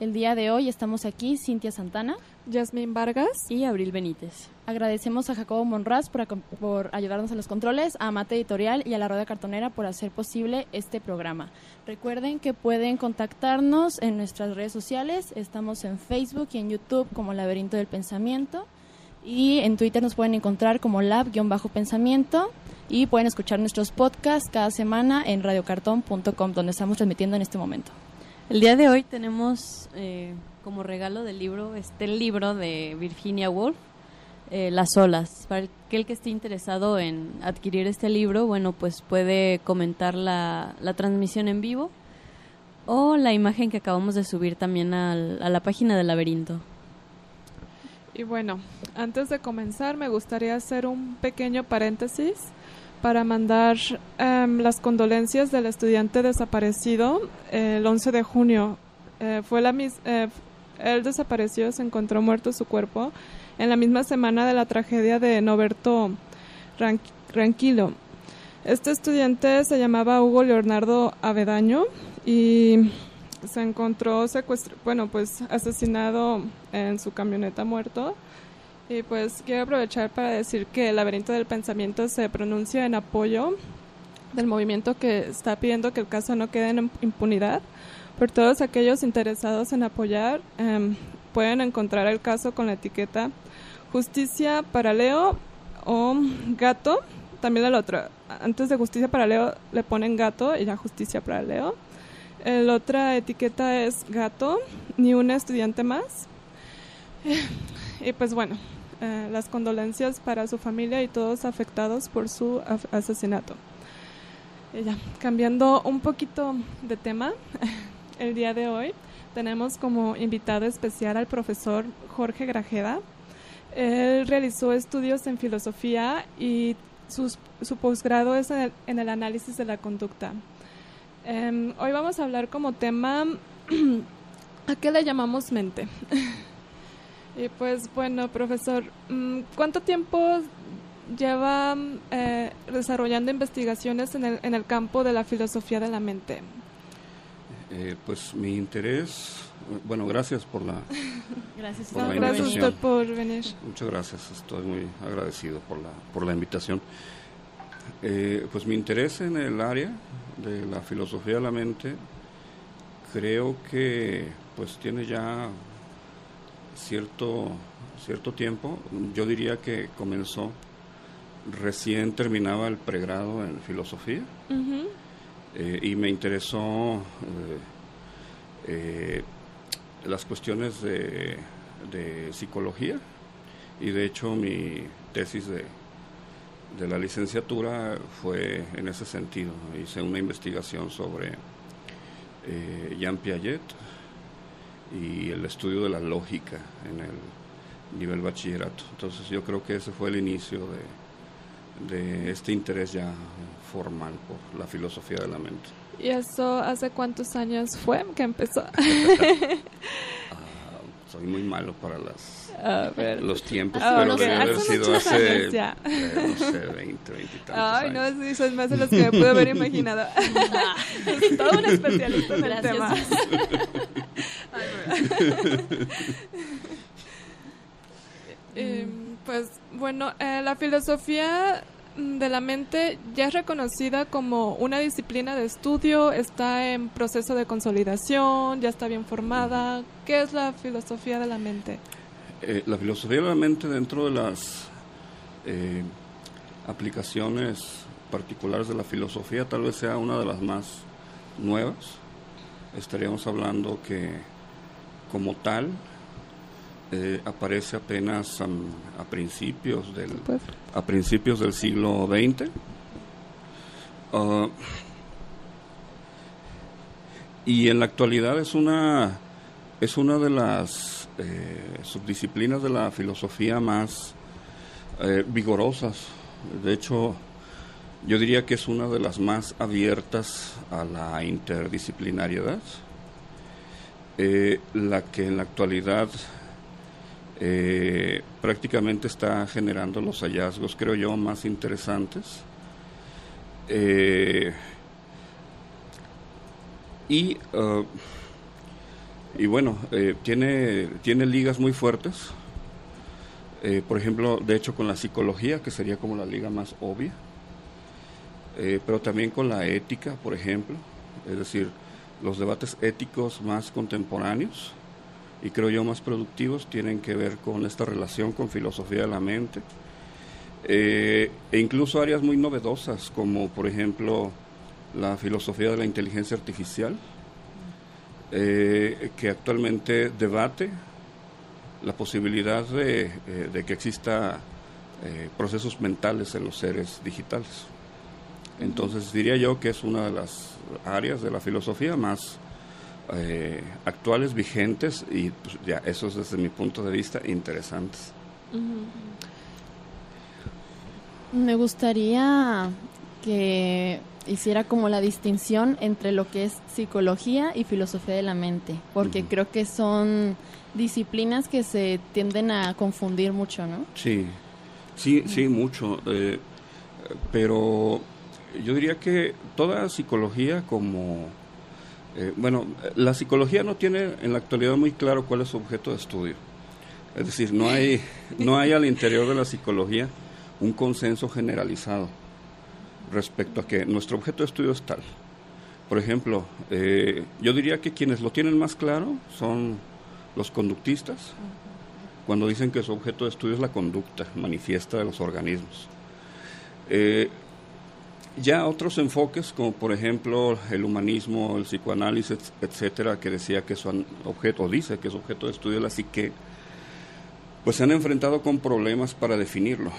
El día de hoy estamos aquí Cintia Santana, Yasmín Vargas y Abril Benítez. Agradecemos a Jacobo Monraz por, por, ayudarnos a los controles, a Mate Editorial y a la Rueda Cartonera por hacer posible este programa. Recuerden que pueden contactarnos en nuestras redes sociales. Estamos en Facebook y en YouTube como Laberinto del Pensamiento. Y en Twitter nos pueden encontrar como lab-pensamiento. Y pueden escuchar nuestros podcasts cada semana en radiocartón.com, donde estamos transmitiendo en este momento. El día de hoy tenemos eh, como regalo del libro este libro de Virginia Woolf, eh, Las olas. Para aquel que esté interesado en adquirir este libro, bueno, pues puede comentar la, la transmisión en vivo o la imagen que acabamos de subir también al, a la página del laberinto. Y bueno, antes de comenzar me gustaría hacer un pequeño paréntesis para mandar um, las condolencias del estudiante desaparecido eh, el 11 de junio. Eh, fue la mis eh, él desapareció, se encontró muerto su cuerpo en la misma semana de la tragedia de Noberto Ranquilo. Este estudiante se llamaba Hugo Leonardo Avedaño y se encontró bueno, pues asesinado en su camioneta muerto. Y pues quiero aprovechar para decir que el laberinto del pensamiento se pronuncia en apoyo del movimiento que está pidiendo que el caso no quede en impunidad. Por todos aquellos interesados en apoyar, eh, pueden encontrar el caso con la etiqueta Justicia para Leo o Gato. También el otro, antes de Justicia para Leo le ponen Gato y ya Justicia para Leo. La otra etiqueta es Gato, ni un estudiante más. Y pues bueno, eh, las condolencias para su familia y todos afectados por su asesinato. Y ya, cambiando un poquito de tema, el día de hoy tenemos como invitado especial al profesor Jorge Grajeda. Él realizó estudios en filosofía y sus, su posgrado es en el, en el, análisis de la conducta. Um, hoy vamos a hablar como tema a qué le llamamos mente. Y pues bueno, profesor, ¿cuánto tiempo lleva eh, desarrollando investigaciones en el, en el campo de la filosofía de la mente? Eh, pues mi interés, bueno, gracias por la, gracias, por no, la gracias invitación. usted por venir. Muchas gracias, estoy muy agradecido por la, por la invitación. Eh, pues mi interés en el área de la filosofía de la mente creo que pues tiene ya cierto, cierto tiempo, yo diría que comenzó recién terminaba el pregrado en filosofía uh -huh. eh, y me interesó eh, las cuestiones de, de, psicología y de hecho mi tesis de, de, la licenciatura fue en ese sentido. Hice una investigación sobre eh, Jean Piaget, y el estudio de la lógica en el nivel bachillerato. Entonces yo creo que ese fue el inicio de, de este interés ya formal por la filosofía de la mente. ¿Y eso hace cuántos años fue que empezó? ah, soy muy malo para las, a ver. los tiempos, Ah, pero ok. debe haber Hace sido hace, años ya. eh, no sé, 20, 20 y tantos Ay, no, años. sí, son más de los que me pude haber imaginado. Es Todo un especialista en el tema. Eh, pues bueno, eh, la filosofía de la mente ya es reconocida como una disciplina de estudio, está en proceso de consolidación, ya está bien formada. ¿Qué es la filosofía de la mente? Eh, la filosofía de la mente dentro de las aplicaciones particulares de la filosofía tal vez sea una de las más nuevas. Estaríamos hablando que como tal eh, aparece apenas a principios del a principios del siglo XX. Ah, y en la actualidad es una es una de las eh, subdisciplinas de la filosofía más eh, vigorosas. De hecho, yo diría que es una de las más abiertas a la interdisciplinariedad, eh, la que en la actualidad eh, prácticamente está generando los hallazgos, creo yo, más interesantes. Eh, y, uh, y bueno, tiene, tiene ligas muy fuertes. Por ejemplo, de hecho, con la psicología, que sería como la liga más obvia. Pero también con la ética, por ejemplo. Es decir, los debates éticos más contemporáneos y creo yo más productivos tienen que ver con esta relación con filosofía de la mente eh, e incluso áreas muy novedosas como por ejemplo la filosofía de la inteligencia artificial eh, que actualmente debate la posibilidad de, eh, que exista procesos mentales en los seres digitales. Entonces diría yo que es una de las áreas de la filosofía más eh, actuales, vigentes y pues, ya esos desde mi punto de vista interesantes. Me gustaría que hiciera como la distinción entre lo que es psicología y filosofía de la mente, porque creo que son disciplinas que se tienden a confundir mucho, ¿no? Sí, sí, sí, mucho. eh, pero yo diría que toda psicología como... eh, bueno, la psicología no tiene en la actualidad muy claro cuál es su objeto de estudio. Es decir, no hay, no hay al interior de la psicología un consenso generalizado respecto a que nuestro objeto de estudio es tal. Por ejemplo, eh, yo diría que quienes lo tienen más claro son los conductistas, cuando dicen que su objeto de estudio es la conducta manifiesta de los organismos. Eh, ya otros enfoques, como por ejemplo el humanismo, el psicoanálisis, etcétera, que decía que su objeto, dice que su objeto de estudio es la psique, pues se han enfrentado con problemas para definirlo.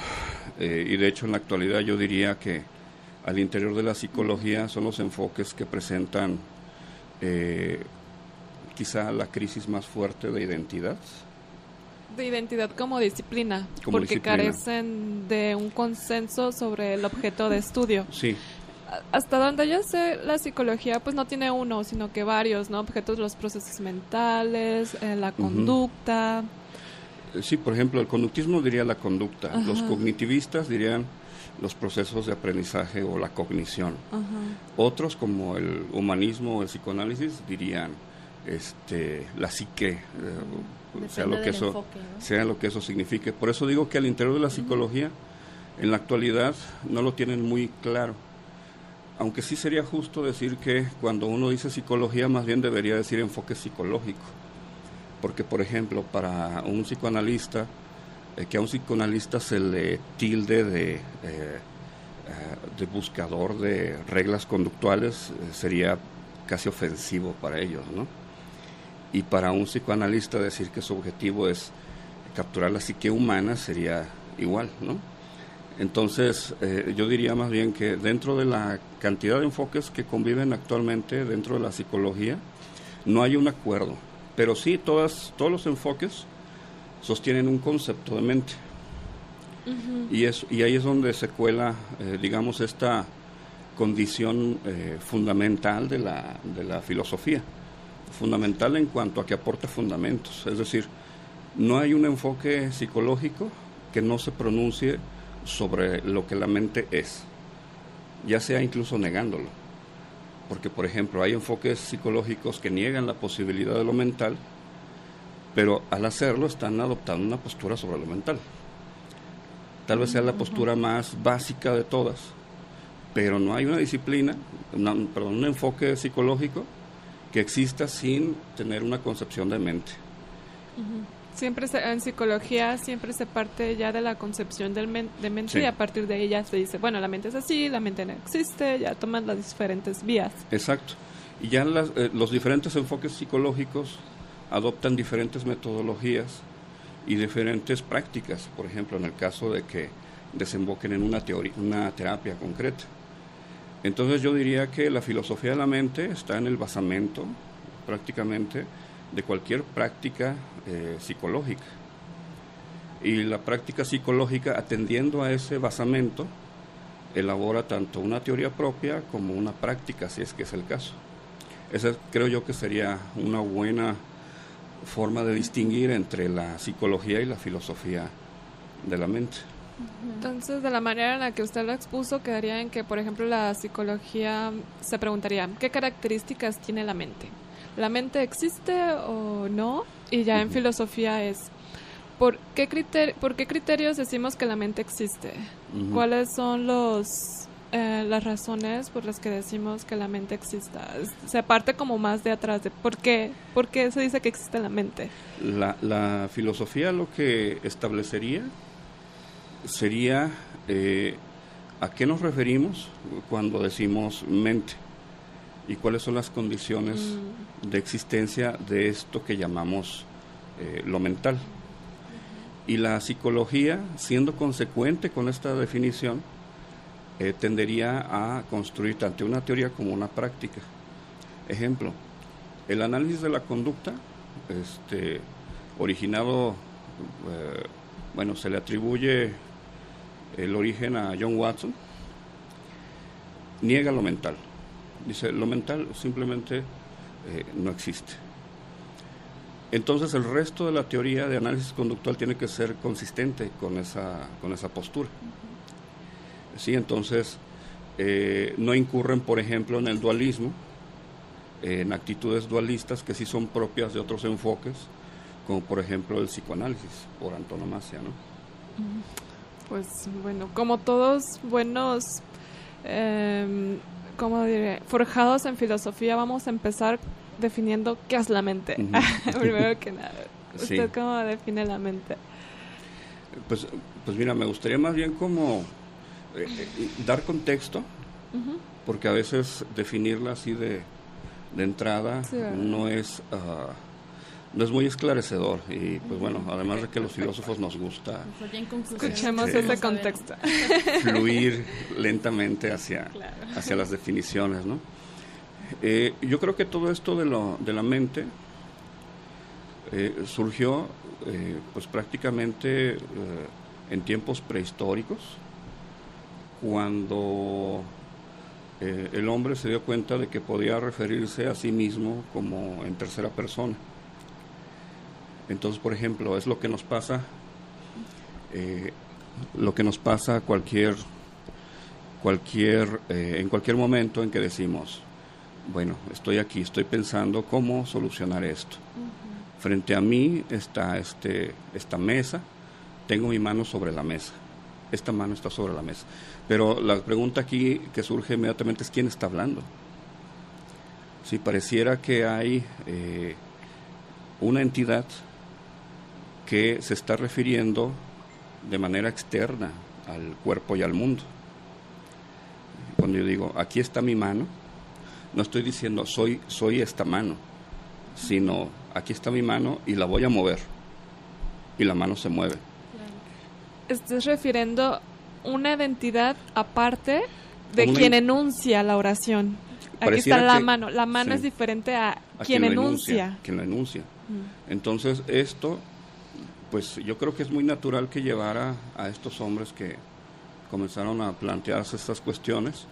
Eh, y de hecho en la actualidad yo diría que al interior de la psicología son los enfoques que presentan eh, quizá la crisis más fuerte de identidad. De identidad como disciplina, Como porque disciplina. carecen de un consenso sobre el objeto de estudio. Sí, Hasta donde yo sé, la psicología pues no tiene uno, sino que varios, ¿no? Objetos, los procesos mentales, eh, la conducta. Sí, por ejemplo, el conductismo diría la conducta, los cognitivistas dirían los procesos de aprendizaje o la cognición. Ajá. Otros, como el humanismo o el psicoanálisis, dirían este, la psique, eh, sea lo que eso enfoque, ¿no? sea lo que eso signifique. Por eso digo que al interior de la psicología, en la actualidad, no lo tienen muy claro. Aunque sí sería justo decir que cuando uno dice psicología, más bien debería decir enfoque psicológico. Porque, por ejemplo, para un psicoanalista, eh, que a un psicoanalista se le tilde de, eh, eh, de buscador de reglas conductuales, sería casi ofensivo para ellos, ¿no? Y para un psicoanalista decir que su objetivo es capturar la psique humana sería igual, ¿no? Entonces, eh, yo diría más bien que dentro de la cantidad de enfoques que conviven actualmente dentro de la psicología, no hay un acuerdo, pero sí todas, todos los enfoques sostienen un concepto de mente. y, es, y ahí es donde se cuela, eh, digamos, esta condición eh, fundamental de la, de la filosofía. Fundamental en cuanto a que aporta fundamentos. Es decir, no hay un enfoque psicológico que no se pronuncie sobre lo que la mente es, ya sea incluso negándolo. Porque, por ejemplo, hay enfoques psicológicos que niegan la posibilidad de lo mental, pero al hacerlo están adoptando una postura sobre lo mental. Tal vez sea la postura más básica de todas, pero no hay una disciplina, una- perdón, un enfoque psicológico que exista sin tener una concepción de mente. Siempre se- en psicología siempre se parte ya de la concepción del men- de mente Sí. y a partir de ella se dice, bueno, la mente es así, la mente no existe, ya toman las diferentes vías. Exacto. Y ya las- eh, los diferentes enfoques psicológicos adoptan diferentes metodologías y diferentes prácticas, por ejemplo, en el caso de que desemboquen en una teoría, una terapia concreta. Entonces yo diría que la filosofía de la mente está en el basamento prácticamente de cualquier práctica eh, psicológica. Y la práctica psicológica, atendiendo a ese basamento, elabora tanto una teoría propia como una práctica, si es que es el caso. Esa creo yo que sería una buena forma de distinguir entre la psicología y la filosofía de la mente. Entonces, de la manera en la que usted lo expuso, quedaría en que, por ejemplo, la psicología se preguntaría, ¿qué características tiene la mente? ¿La mente existe o no? Y ya en filosofía es, ¿por qué, ¿por qué criterios decimos que la mente existe? ¿Cuáles son los eh, las razones por las que decimos que la mente exista. Se parte como más de atrás de por qué, por qué se dice que existe la mente. La, la filosofía lo que establecería sería eh, a qué nos referimos cuando decimos mente y cuáles son las condiciones mm. de existencia de esto que llamamos eh, lo mental. Y la psicología, siendo consecuente con esta definición, eh, tendería a construir tanto una teoría como una práctica. Ejemplo, el análisis de la conducta, este, originado, bueno, se le atribuye el origen a John Watson, niega lo mental. Dice, lo mental simplemente eh, no existe. Entonces el resto de la teoría de análisis conductual tiene que ser consistente con esa, con esa postura. Sí, entonces eh, no incurren, por ejemplo, en el dualismo, en actitudes dualistas que sí son propias de otros enfoques, como por ejemplo el psicoanálisis, por antonomasia, ¿no? Pues bueno, como todos buenos, eh, ¿cómo diré? Forjados en filosofía, vamos a empezar definiendo qué es la mente. Primero que nada, ¿usted cómo define la mente? Pues, pues mira, me gustaría más bien como eh, eh, dar contexto, porque a veces definirla así de, de entrada no es... Uh, no es muy esclarecedor y pues bueno, además de que los filósofos nos gusta escuchemos este, ese contexto. fluir lentamente hacia, hacia las definiciones, ¿no? Eh, yo creo que todo esto de, lo, de la mente eh, surgió eh, pues prácticamente en tiempos prehistóricos cuando el hombre se dio cuenta de que podía referirse a sí mismo como en tercera persona entonces, por ejemplo, es lo que nos pasa, eh, lo que nos pasa cualquier, cualquier, eh, en cualquier momento en que decimos, bueno, estoy aquí, estoy pensando cómo solucionar esto. Frente a mí está este, esta mesa, tengo mi mano sobre la mesa, esta mano está sobre la mesa. Pero la pregunta aquí que surge inmediatamente es quién está hablando. Si pareciera que hay eh, una entidad que se está refiriendo de manera externa al cuerpo y al mundo. Cuando yo digo, aquí está mi mano, no estoy diciendo soy, soy esta mano, sino aquí está mi mano y la voy a mover. Y la mano se mueve. Estás refiriendo una identidad aparte de quien enuncia la oración. Aquí está la mano. La mano es diferente a, quien, enuncia. Quien lo enuncia. Entonces, esto pues yo creo que es muy natural que llevara a estos hombres que comenzaron a plantearse estas cuestiones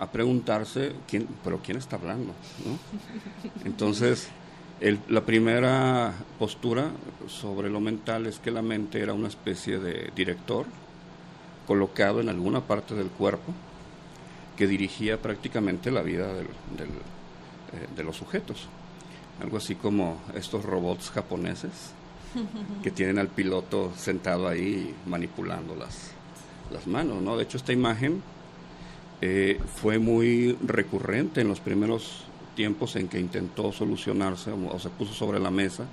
a preguntarse quién pero quién está hablando entonces la primera postura sobre lo mental es que la mente era una especie de director colocado en alguna parte del cuerpo que dirigía prácticamente la vida eh, de los sujetos. Algo así como estos robots japoneses que tienen al piloto sentado ahí manipulando las, las manos, ¿no? De hecho, esta imagen eh, fue muy recurrente en los primeros tiempos en que intentó solucionarse o, se puso sobre la mesa.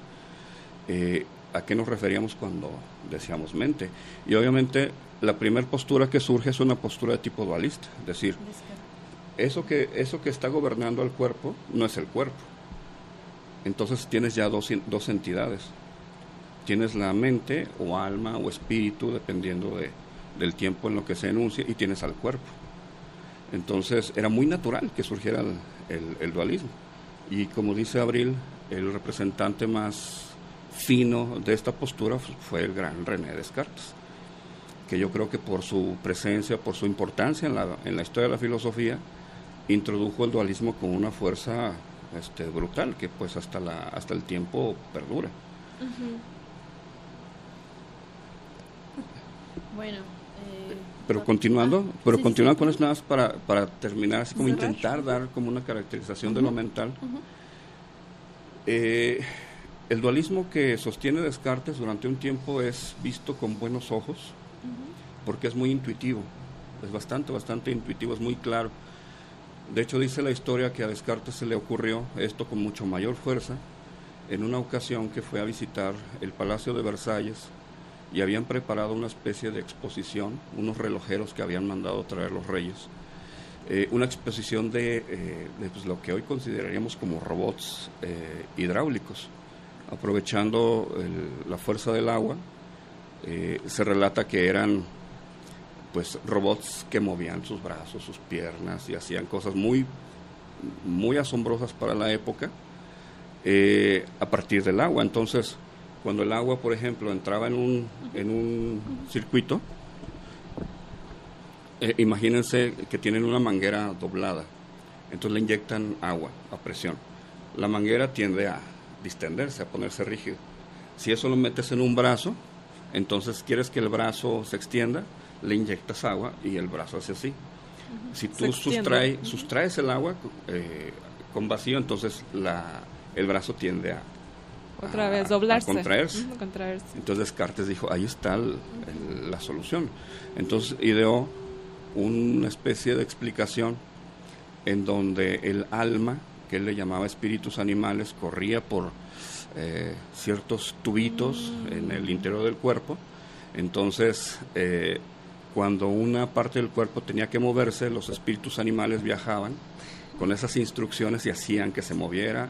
Eh, ¿A qué nos referíamos cuando decíamos mente? Y obviamente la primera postura que surge es una postura de tipo dualista, es decir, eso que, eso que está gobernando al cuerpo no es el cuerpo. Entonces tienes ya dos, dos entidades tienes la mente o alma o espíritu, dependiendo de, del tiempo en lo que se enuncia, y tienes al cuerpo. Entonces era muy natural que surgiera el, dualismo. Y como dice Abril, el representante más fino de esta postura fue el gran René Descartes, que yo creo que por su presencia, por su importancia en la, en la historia de la filosofía, introdujo el dualismo con una fuerza este, brutal que pues hasta, la, hasta el tiempo perdura. Bueno, pero continuando, pero continuando con esto nada más para, para terminar, así como intentar dar como una caracterización de lo mental. Eh, el dualismo que sostiene Descartes durante un tiempo es visto con buenos ojos, porque es muy intuitivo, es bastante, bastante intuitivo, es muy claro. De hecho, dice la historia que a Descartes se le ocurrió esto con mucho mayor fuerza en una ocasión que fue a visitar el Palacio de Versalles y habían preparado una especie de exposición, unos relojeros que habían mandado traer los reyes, eh, una exposición de, eh, pues, lo que hoy consideraríamos como robots eh, hidráulicos, aprovechando la fuerza del agua. se relata que eran pues robots que movían sus brazos, sus piernas y hacían cosas muy, muy asombrosas para la época a partir del agua. Entonces, cuando el agua, por ejemplo, entraba en un, en un circuito, eh, imagínense que tienen una manguera doblada, entonces le inyectan agua a presión. La manguera tiende a distenderse, a ponerse rígido. Si eso lo metes en un brazo, entonces quieres que el brazo se extienda, le inyectas agua y el brazo hace así. Si tú sustraes el agua eh, con vacío, entonces la, el brazo tiende a, otra vez, doblarse. contraerse. Entonces Descartes dijo, ahí está la solución. Entonces ideó una especie de explicación en donde el alma, que él le llamaba espíritus animales, corría por eh, ciertos tubitos mm. en el interior del cuerpo. Entonces, eh, cuando una parte del cuerpo tenía que moverse, los espíritus animales viajaban con esas instrucciones y hacían que se moviera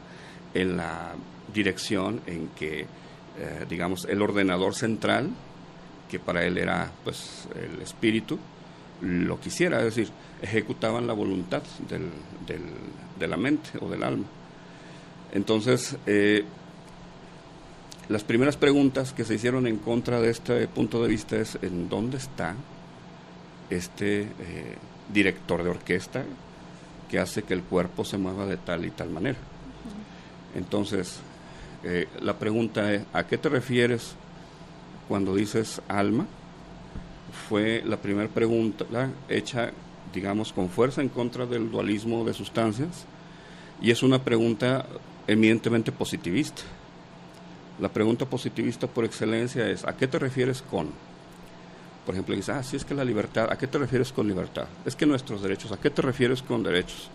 en la dirección en que, eh, digamos, el ordenador central, que para él era pues el espíritu, lo quisiera, es decir, ejecutaban la voluntad del, de la mente o del alma. Entonces, eh, las primeras preguntas que se hicieron en contra de este punto de vista es en dónde está este eh, director de orquesta que hace que el cuerpo se mueva de tal y tal manera. Entonces, eh, la pregunta es, ¿a qué te refieres cuando dices alma? Fue la primera pregunta hecha, digamos, con fuerza en contra del dualismo de sustancias y es una pregunta eminentemente positivista. La pregunta positivista por excelencia es, ¿a qué te refieres con? Por ejemplo, dices, ah, sí es que la libertad, ¿a qué te refieres con libertad? Es que nuestros derechos, ¿a qué te refieres con derechos?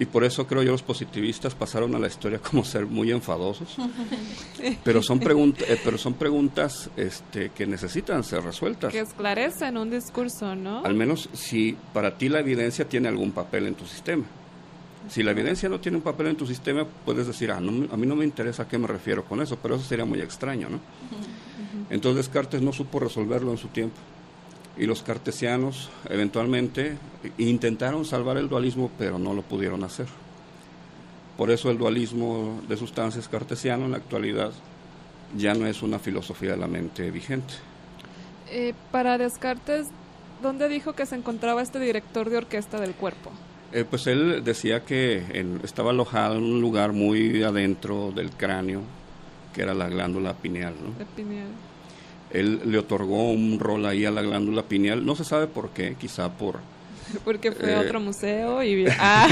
Y por eso creo yo los positivistas pasaron a la historia como ser muy enfadosos. Pero son, preguntas eh, pero son preguntas este, que necesitan ser resueltas. Que esclarecen un discurso, ¿no? Al menos si para ti la evidencia tiene algún papel en tu sistema. Si la evidencia no tiene un papel en tu sistema, puedes decir, ah, a mí no me interesa a qué me refiero con eso, pero eso sería muy extraño, ¿no? Entonces Descartes no supo resolverlo en su tiempo y los cartesianos eventualmente intentaron salvar el dualismo, pero no lo pudieron hacer. Por eso el dualismo de sustancias cartesiano en la actualidad ya no es una filosofía de la mente vigente. Eh, para Descartes, ¿dónde dijo que se encontraba este director de orquesta del cuerpo? Eh, pues él decía que estaba alojado en un lugar muy adentro del cráneo, que era la glándula pineal. ¿no? pineal él le otorgó un rol ahí a la glándula pineal, no se sabe por qué, quizá por... Porque fue a otro eh, museo y... Ah.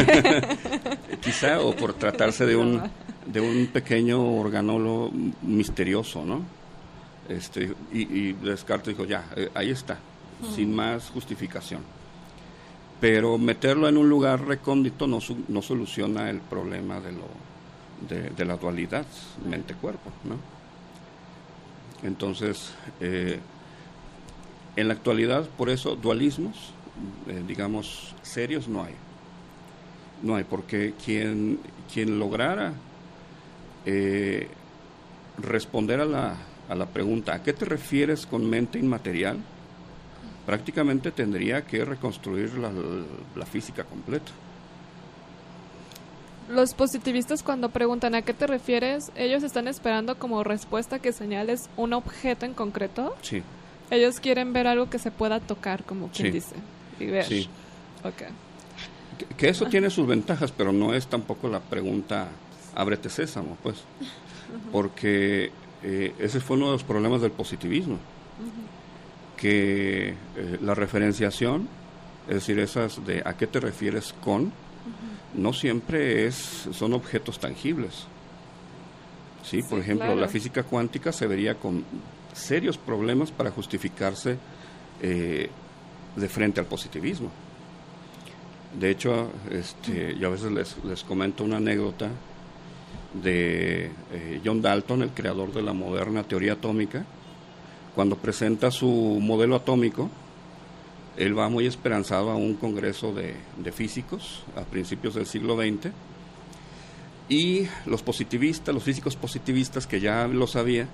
quizá o por tratarse de un, de un pequeño organolo misterioso, ¿no? Este, y, Descartes dijo, ya, eh, ahí está, sin más justificación. Pero meterlo en un lugar recóndito no, no soluciona el problema de, lo, de, de la dualidad mente-cuerpo, ¿no? Entonces, eh, en la actualidad, por eso, dualismos, eh, digamos, serios no hay. No hay, porque quien, quien lograra eh, responder a la, a la pregunta, ¿a qué te refieres con mente inmaterial? Prácticamente tendría que reconstruir la, la física completa. Los positivistas cuando preguntan a qué te refieres, ellos están esperando como respuesta que señales un objeto en concreto. Sí, Ellos quieren ver algo que se pueda tocar, como quien Sí. dice, y ver. sí. Ok. Que, que eso tiene sus ventajas, pero no es tampoco la pregunta ábrete sésamo, pues. Porque eh, ese fue uno de los problemas del positivismo. Que eh, la referenciación, es decir, esas de a qué te refieres con, no siempre es, son objetos tangibles. Sí, por ejemplo, claro. la física cuántica se vería con serios problemas para justificarse eh, de frente al positivismo. De hecho, este, yo a veces les, les comento una anécdota de eh, John Dalton, el creador de la moderna teoría atómica. Cuando presenta su modelo atómico, él va muy esperanzado a un congreso de, de físicos a principios del siglo XX y los positivistas, los físicos positivistas que ya lo sabía,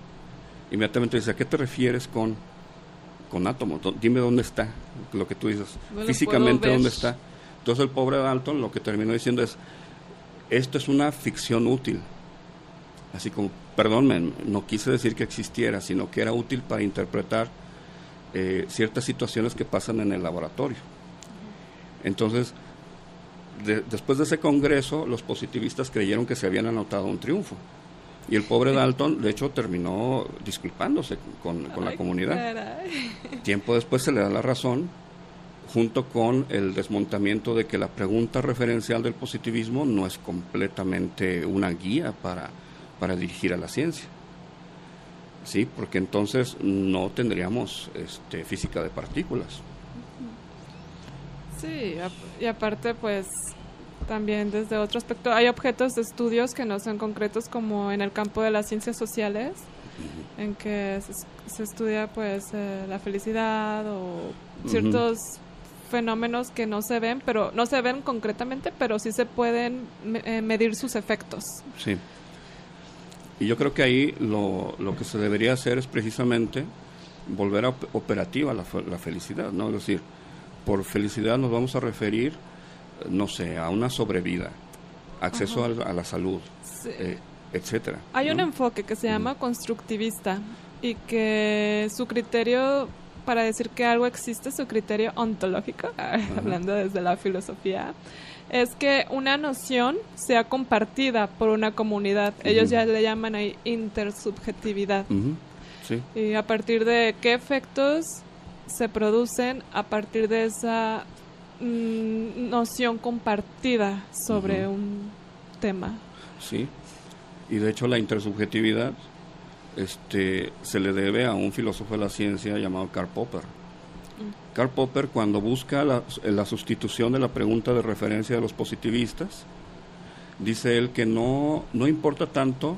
inmediatamente dice, ¿a qué te refieres con, con átomo? Do- Dime dónde está lo que tú dices, No físicamente dónde está. Entonces el pobre Dalton lo que terminó diciendo es, esto es una ficción útil. Así como, perdón, no quise decir que existiera, sino que era útil para interpretar eh, ciertas situaciones que pasan en el laboratorio. Entonces, de- después de ese congreso, los positivistas creyeron que se habían anotado un triunfo. Y el pobre Dalton, de hecho, terminó disculpándose con, con la comunidad. caray. Tiempo después se le da la razón, junto con el desmontamiento de que la pregunta referencial del positivismo no es completamente una guía para, para dirigir a la ciencia. Sí, porque entonces no tendríamos este, física de partículas. Sí, y aparte, pues también desde otro aspecto, hay objetos de estudios que no son concretos como en el campo de las ciencias sociales, en que se, se estudia pues eh, la felicidad o ciertos fenómenos que no se ven, pero no se ven concretamente, pero sí se pueden me- eh, medir sus efectos. Sí. Y yo creo que ahí lo, lo que se debería hacer es precisamente volver a op- operativa la, la felicidad, ¿no? Es decir, por felicidad nos vamos a referir, no sé, a una sobrevida, acceso al- a, la salud, Sí. eh, etcétera. Hay un enfoque que se llama constructivista y que su criterio para decir que algo existe, su criterio ontológico, hablando desde la filosofía, es que una noción sea compartida por una comunidad. Ellos ya le llaman ahí intersubjetividad. Sí, Y a partir de qué efectos se producen a partir de esa mm, noción compartida sobre un tema. sí. Y de hecho la intersubjetividad este, se le debe a un filósofo de la ciencia llamado Karl Popper. Karl Popper cuando busca la, sustitución de la pregunta de referencia de los positivistas, dice él que no, no importa tanto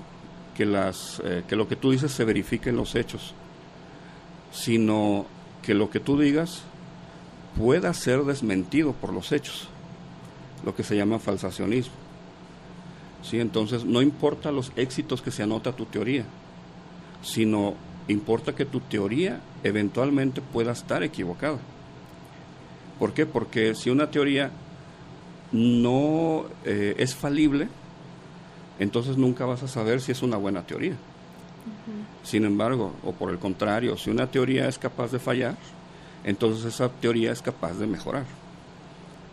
que, las, eh, que lo que tú dices se verifique en los hechos, sino que lo que tú digas pueda ser desmentido por los hechos, lo que se llama falsacionismo. ¿Sí? Entonces, no importa los éxitos que se anota tu teoría, sino importa que tu teoría eventualmente pueda estar equivocada. ¿Por qué? Porque si una teoría no eh, es falible, entonces nunca vas a saber si es una buena teoría. Sin embargo, o por el contrario, si una teoría es capaz de fallar, entonces esa teoría es capaz de mejorar.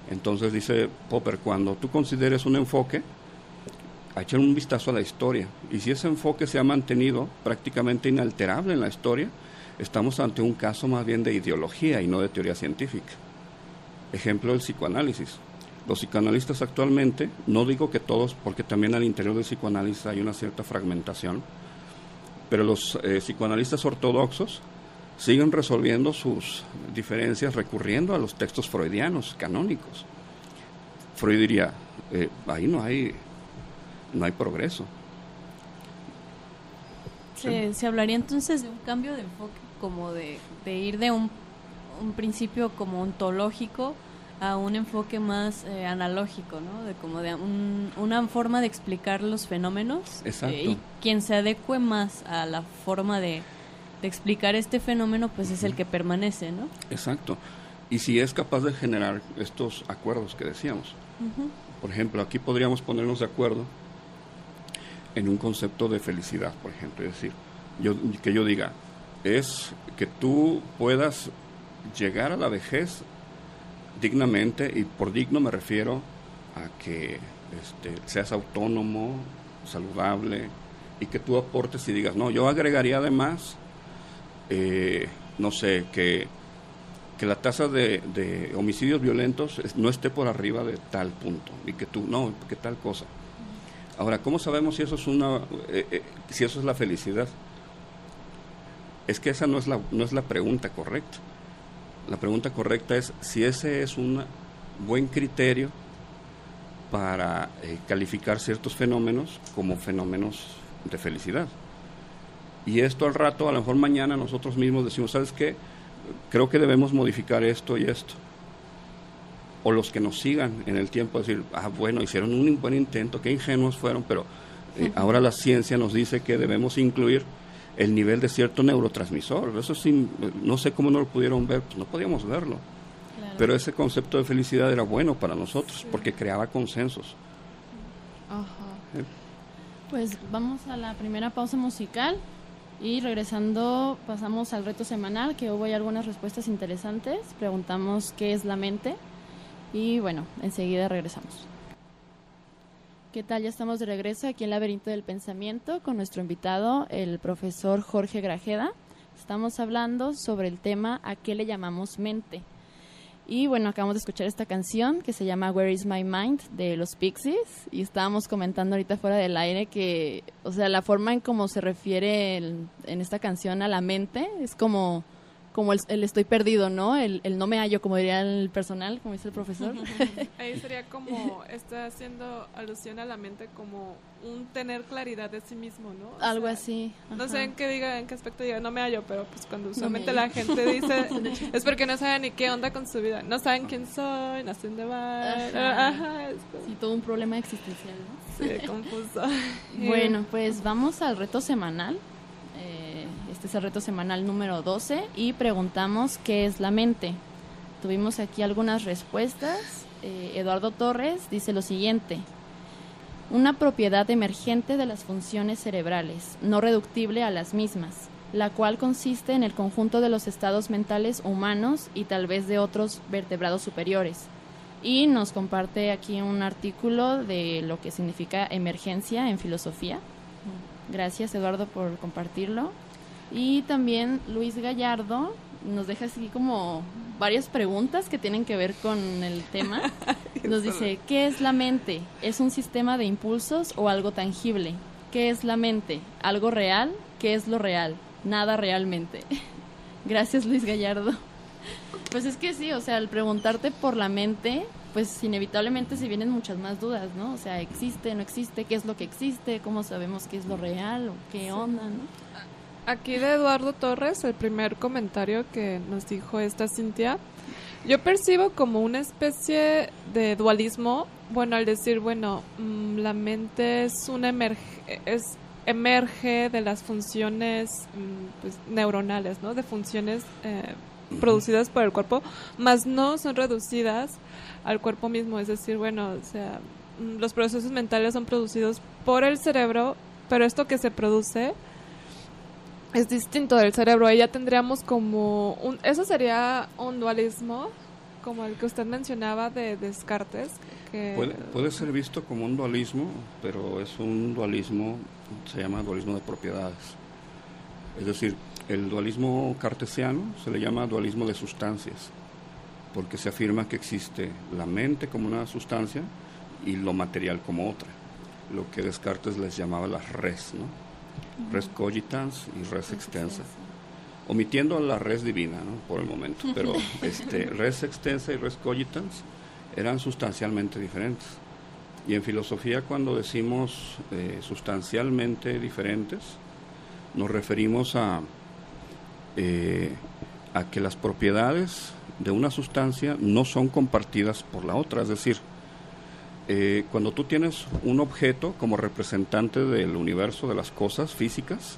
Entonces dice Popper, cuando tú consideres un enfoque, echar un vistazo a la historia. Y si ese enfoque se ha mantenido prácticamente inalterable en la historia, estamos ante un caso más bien de ideología y no de teoría científica. Ejemplo, el psicoanálisis. Los psicoanalistas actualmente, no digo que todos, porque también al interior del psicoanálisis hay una cierta fragmentación, pero los eh, psicoanalistas ortodoxos siguen resolviendo sus diferencias recurriendo a los textos freudianos, canónicos. Freud diría, eh, ahí no hay, no hay progreso. Se, se hablaría entonces de un cambio de enfoque, como de, de ir de un, un principio como ontológico a un enfoque más eh, analógico, ¿no? De como de un- una forma de explicar los fenómenos Exacto. eh, y quien se adecue más a la forma de, de explicar este fenómeno, pues es el que permanece, ¿no? Exacto. Y si es capaz de generar estos acuerdos que decíamos. Por ejemplo, aquí podríamos ponernos de acuerdo en un concepto de felicidad, por ejemplo. Es decir, yo, que yo diga, es que tú puedas llegar a la vejez dignamente, y por digno me refiero a que este, seas autónomo, saludable, y que tú aportes y digas, no, yo agregaría además, eh, no sé, que, que la tasa de, homicidios violentos no esté por arriba de tal punto, y que tú, no, que tal cosa. Ahora, ¿cómo sabemos si eso es una, eh, eh, si eso es la felicidad? Es que esa no es la, no es la pregunta correcta. La pregunta correcta es si ese es un buen criterio para eh, calificar ciertos fenómenos como fenómenos de felicidad. Y esto al rato, a lo mejor mañana nosotros mismos decimos, ¿sabes qué? Creo que debemos modificar esto y esto. O los que nos sigan en el tiempo decir, ah, bueno, hicieron un buen intento, qué ingenuos fueron, pero eh, ahora la ciencia nos dice que debemos incluir el nivel de cierto neurotransmisor. Eso sí, no sé cómo no lo pudieron ver, pues no podíamos verlo. Pero ese concepto de felicidad era bueno para nosotros porque creaba consensos. Ajá. Pues vamos a la primera pausa musical y regresando pasamos al reto semanal que hubo algunas respuestas interesantes. Preguntamos qué es la mente y bueno, enseguida regresamos. ¿Qué tal? Ya estamos de regreso aquí en Laberinto del Pensamiento con nuestro invitado, el profesor Jorge Grajeda. Estamos hablando sobre el tema ¿a qué le llamamos mente? Y bueno, acabamos de escuchar esta canción que se llama Where is My Mind de los Pixies y estábamos comentando ahorita fuera del aire que, o sea, la forma en cómo se refiere en esta canción a la mente es como como el, estoy perdido, ¿no? El, no me hallo, como diría el personal, como dice el profesor. Ahí sería como, está haciendo alusión a la mente como un tener claridad de sí mismo, ¿no? Algo así. No sé en qué diga, en qué aspecto diga, no me hallo, pero pues cuando usualmente la gente dice, es porque no saben ni qué onda con su vida. No saben quién soy, no sé dónde va. Ajá. Sí, todo un problema existencial, ¿no? Sí, confuso. bueno, pues vamos al reto semanal. Este es el reto semanal número 12 y preguntamos qué es la mente. Tuvimos aquí algunas respuestas. Eh, Eduardo Torres dice lo siguiente. Una propiedad emergente de las funciones cerebrales, no reductible a las mismas, la cual consiste en el conjunto de los estados mentales humanos y tal vez de otros vertebrados superiores. Y nos comparte aquí un artículo de lo que significa emergencia en filosofía. Gracias Eduardo por compartirlo. Y también Luis Gallardo nos deja así como varias preguntas que tienen que ver con el tema. Nos dice, ¿qué es la mente? ¿Es un sistema de impulsos o algo tangible? ¿Qué es la mente? ¿Algo real? ¿Qué es lo real? Nada realmente. Gracias Luis Gallardo. Pues es que sí, o sea, al preguntarte por la mente, pues inevitablemente se vienen muchas más dudas, ¿no? O sea, ¿existe, no existe? ¿Qué es lo que existe? ¿Cómo sabemos qué es lo real o qué onda, no? Aquí de Eduardo Torres, el primer comentario que nos dijo esta Cintia, yo percibo como una especie de dualismo, bueno, al decir, bueno, mm, la mente es una emerge, es, emerge de las funciones mm, pues, neuronales, ¿no? De funciones eh, producidas por el cuerpo, más no son reducidas al cuerpo mismo, es decir, bueno, o sea, mm, los procesos mentales son producidos por el cerebro, pero esto que se produce es distinto del cerebro. Ahí ya tendríamos como un, eso sería un dualismo como el que usted mencionaba de Descartes. Que... Puede, puede ser visto como un dualismo, pero es un dualismo, se llama dualismo de propiedades. Es decir, el dualismo cartesiano se le llama dualismo de sustancias, porque se afirma que existe la mente como una sustancia y lo material como otra, lo que Descartes les llamaba las res, ¿no? Res cogitans y res extensa. Omitiendo la res divina, Por el momento, pero este, res extensa y res cogitans eran sustancialmente diferentes. Y en filosofía cuando decimos eh, sustancialmente diferentes, nos referimos a, eh, a que las propiedades de una sustancia no son compartidas por la otra, es decir, eh, cuando tú tienes un objeto como representante del universo de las cosas físicas,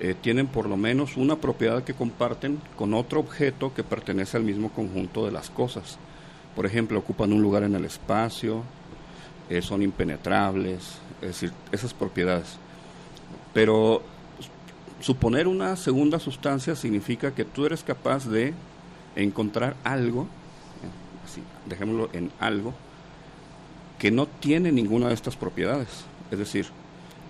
eh, tienen por lo menos una propiedad que comparten con otro objeto que pertenece al mismo conjunto de las cosas. Por ejemplo, ocupan un lugar en el espacio, eh, son impenetrables, es decir, esas propiedades. Pero suponer una segunda sustancia significa que tú eres capaz de encontrar algo, así, dejémoslo en algo, que no tiene ninguna de estas propiedades. Es decir,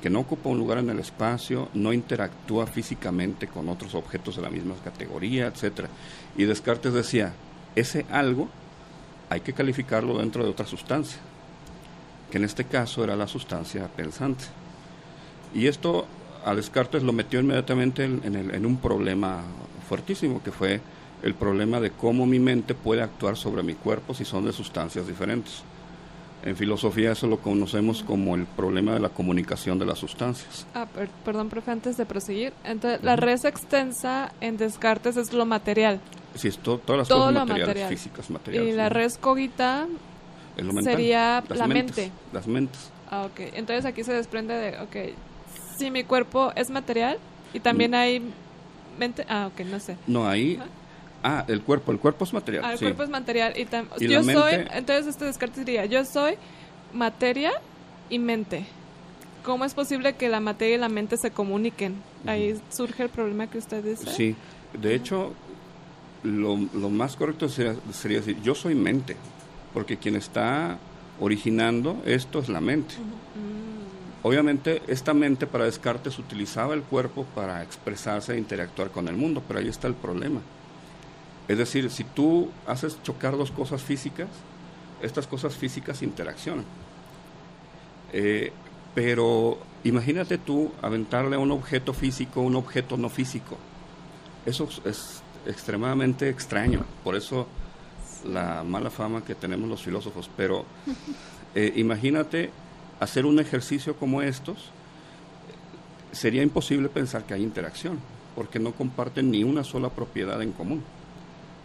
que no ocupa un lugar en el espacio, no interactúa físicamente con otros objetos de la misma categoría, etcétera. Y Descartes decía, ese algo hay que calificarlo dentro de otra sustancia, que en este caso era la sustancia pensante. Y esto a Descartes lo metió inmediatamente en, en un problema fuertísimo, que fue el problema de cómo mi mente puede actuar sobre mi cuerpo si son de sustancias diferentes. En filosofía eso lo conocemos como el problema de la comunicación de las sustancias. Ah, perdón, profe, antes de proseguir. Entonces, la res extensa en Descartes es lo material. Sí, es todas las cosas materiales, físicas, materiales. Y la res cogita sería la mente. Las mentes. Ah, ok. Entonces aquí se desprende de, ok, si mi cuerpo es material y también mm. hay mente, ah, ok, no sé. No, ahí... Ah, el cuerpo, el cuerpo es material. Ah, el cuerpo es material. Y, yo soy, entonces este descarte diría, yo soy materia y mente. ¿Cómo es posible que la materia y la mente se comuniquen? Ahí surge el problema que usted dice. Sí, de hecho, lo, más correcto sería, decir, yo soy mente, porque quien está originando esto es la mente. Mm. Obviamente, esta mente para Descartes utilizaba el cuerpo para expresarse e interactuar con el mundo, pero ahí está el problema es decir, si tú haces chocar dos cosas físicas, estas cosas físicas interaccionan. Eh, pero imagínate tú aventarle a un objeto físico un objeto no físico. Eso es extremadamente extraño. Por eso la mala fama que tenemos los filósofos. Pero eh, imagínate hacer un ejercicio como estos. Sería imposible pensar que hay interacción, porque no comparten ni una sola propiedad en común.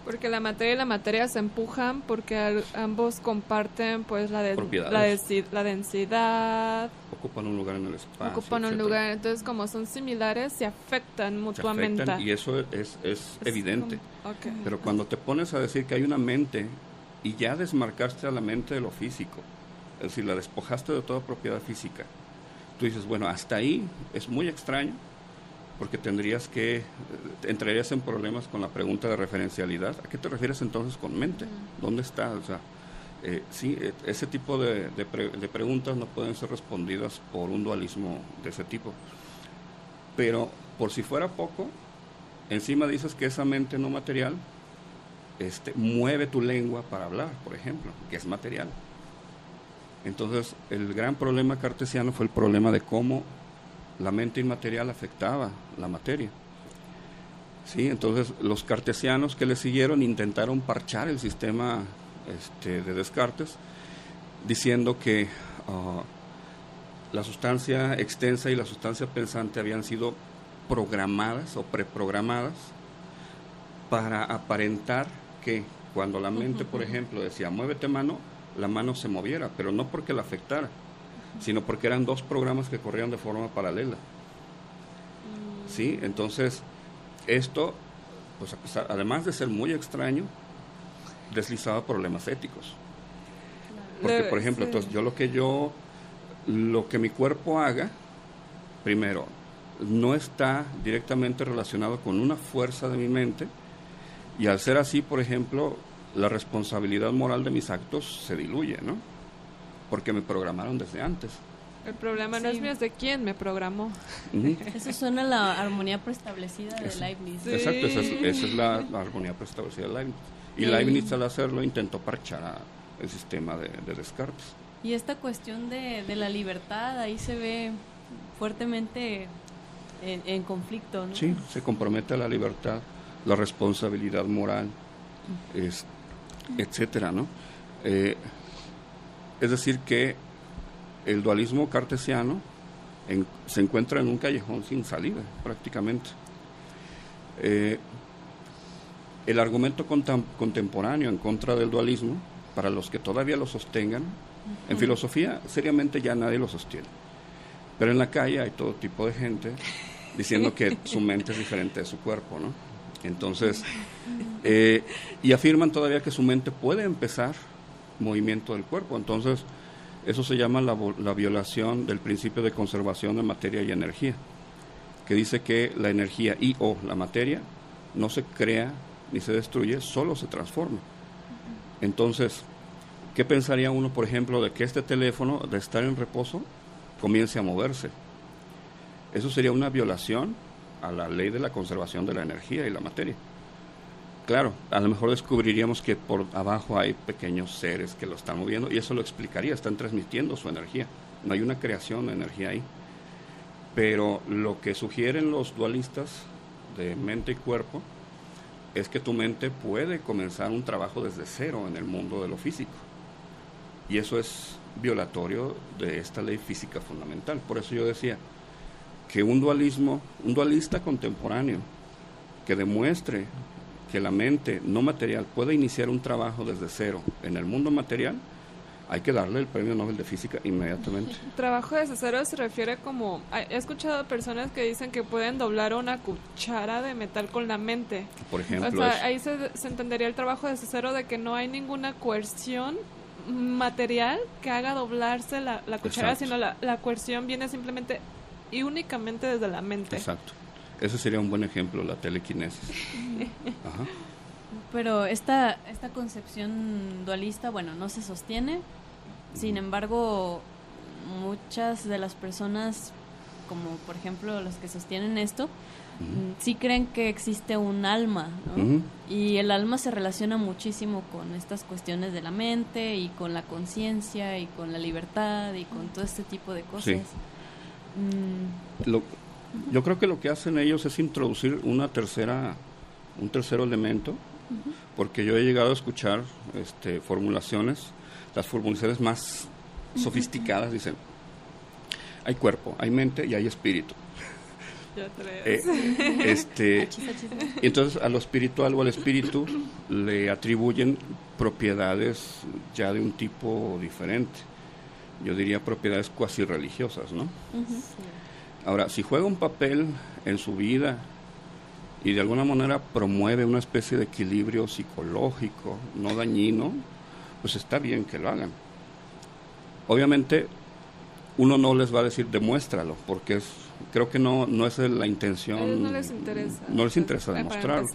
Porque la materia y la materia se empujan porque ambos comparten pues la, la, densidad. Ocupan un lugar en el espacio. Ocupan un lugar, entonces como son similares se afectan mutuamente. y eso es, evidente. Pero cuando te pones a decir que hay una mente y ya desmarcaste a la mente de lo físico, es decir, la despojaste de toda propiedad física, tú dices, bueno, hasta ahí es muy extraño porque tendrías que, eh, entrarías en problemas con la pregunta de referencialidad. ¿A qué te refieres entonces con mente? ¿Dónde está? O sea, eh, sí, e, ese tipo de, de, preguntas no pueden ser respondidas por un dualismo de ese tipo. Pero por si fuera poco, encima dices que esa mente no material este, mueve tu lengua para hablar, por ejemplo, que es material. Entonces, el gran problema cartesiano fue el problema de cómo la mente inmaterial afectaba la materia. ¿Sí? Entonces los cartesianos que le siguieron intentaron parchar el sistema este, de Descartes diciendo que ah, la sustancia extensa y la sustancia pensante habían sido programadas o preprogramadas para aparentar que cuando la mente, por ejemplo, decía muévete mano, la mano se moviera, pero no porque la afectara, sino porque eran dos programas que corrían de forma paralela. ¿Sí? Entonces, esto, pues además de ser muy extraño, deslizaba problemas éticos. Porque, por ejemplo, entonces yo lo que yo, lo que mi cuerpo haga, primero, no está directamente relacionado con una fuerza de mi mente, y al ser así, por ejemplo, la responsabilidad moral de mis actos se diluye, ¿no? Porque me programaron desde antes. El problema no es mío, es de quién me programó. Eso suena a la armonía preestablecida de Leibniz. Exacto, esa es, la, armonía preestablecida de Leibniz. Y Leibniz al hacerlo intentó parchar el sistema de, Descartes. Y esta cuestión de, la libertad ahí se ve fuertemente en, conflicto, ¿no? Sí, se compromete a la libertad, la responsabilidad moral, es, etcétera, ¿no? Eh, es decir, que el dualismo cartesiano se encuentra en un callejón sin salida, prácticamente. Eh, el argumento contemporáneo en contra del dualismo, para los que todavía lo sostengan, en filosofía seriamente ya nadie lo sostiene. Pero en la calle hay todo tipo de gente diciendo que su mente es diferente de su cuerpo, ¿no? Entonces, eh, y afirman todavía que su mente puede empezar movimiento del cuerpo. Entonces, Eso se llama la, la violación del principio de conservación de materia y energía, que dice que la energía y o la materia no se crea ni se destruye, solo se transforma. Entonces, ¿qué pensaría uno, por ejemplo, de que este teléfono, de estar en reposo, comience a moverse? Eso sería una violación a la ley de la conservación de la energía y la materia. Claro, a lo mejor descubriríamos que por abajo hay pequeños seres que lo están moviendo y eso lo explicaría, están transmitiendo su energía. No hay una creación de energía ahí. Pero lo que sugieren los dualistas de mente y cuerpo es que tu mente puede comenzar un trabajo desde cero en el mundo de lo físico. Y eso es violatorio de esta ley física fundamental. Por eso yo decía que un dualismo, un dualista contemporáneo que demuestre que la mente no material puede iniciar un trabajo desde cero en el mundo material, hay que darle el premio Nobel de Física inmediatamente. Trabajo desde cero se refiere como... He escuchado personas que dicen que pueden doblar una cuchara de metal con la mente. Por ejemplo. ahí se, entendería el trabajo desde cero de que no hay ninguna coerción material que haga doblarse la, cuchara, sino la, la coerción viene simplemente y únicamente desde la mente. Exacto. Ese sería un buen ejemplo, la telequinesis. Pero esta, esta concepción dualista, bueno, no se sostiene. Sin embargo, muchas de las personas, como por ejemplo los que sostienen esto, sí creen que existe un alma, ¿no? Y el alma se relaciona muchísimo con estas cuestiones de la mente y con la conciencia y con la libertad y con todo este tipo de cosas. Mm. Lo, yo creo que lo que hacen ellos es introducir una tercera, un tercer elemento, porque yo he llegado a escuchar este, formulaciones, las formulaciones más sofisticadas dicen, hay cuerpo, hay mente y hay espíritu. Eh, este, y entonces a lo espiritual o al espíritu le atribuyen propiedades ya de un tipo diferente. Yo diría propiedades cuasi religiosas, ¿no? Ahora, si juega un papel en su vida y de alguna manera promueve una especie de equilibrio psicológico, no dañino, pues está bien que lo hagan. Obviamente, uno no les va a decir demuéstralo, porque es, creo que no, no es la intención. no les interesa. No les interesa demostrarlo.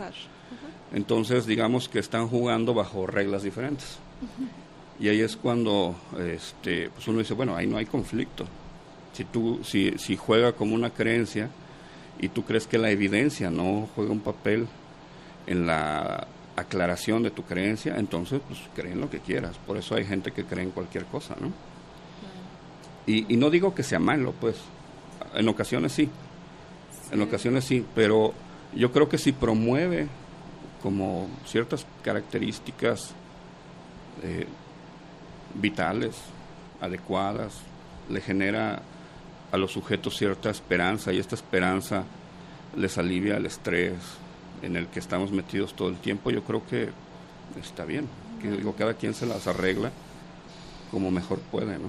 Entonces, digamos que están jugando bajo reglas diferentes. Y ahí es cuando este, pues uno dice, bueno, ahí no hay conflicto si tú si, si juega como una creencia y tú crees que la evidencia no juega un papel en la aclaración de tu creencia, entonces pues creen lo que quieras. Por eso hay gente que cree en cualquier cosa, ¿no? Y, y no digo que sea malo, pues en ocasiones sí, en ocasiones sí, pero yo creo que si promueve como ciertas características eh, vitales, adecuadas, le genera a los sujetos cierta esperanza y esta esperanza les alivia el estrés en el que estamos metidos todo el tiempo, yo creo que está bien. Que digo, cada quien se las arregla como mejor puede, ¿no?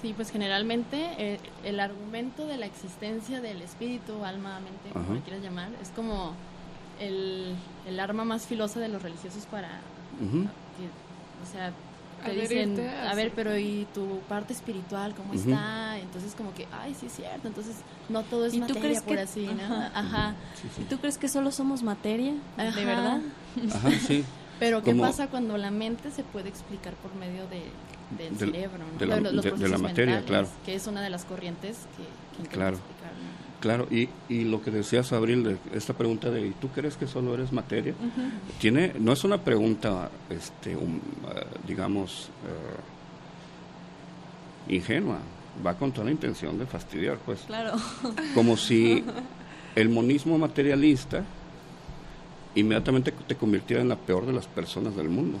Sí, pues generalmente eh, el argumento de la existencia del espíritu, alma, mente, como quieras llamar, es como el, el, arma más filosa de los religiosos para... o sea, te dicen, a ver, pero ¿y tu parte espiritual cómo está? Entonces como que, ay, sí es cierto, entonces no todo es materia, tú crees por así, ¿no? Ajá. ¿Y tú crees que solo somos materia? ¿De verdad? Ajá, sí. pero ¿qué pasa cuando la mente se puede explicar por medio de, del, cerebro? De, la, de, la materia, claro. Que es una de las corrientes que, que claro. explicar. Claro, y, y lo que decías, Abril, de esta pregunta de ¿y tú crees que solo eres materia? Tiene, no es una pregunta, este, uh, digamos, uh, ingenua, va con toda la intención de fastidiar, pues. Claro. Como si el monismo materialista inmediatamente te convirtiera en la peor de las personas del mundo.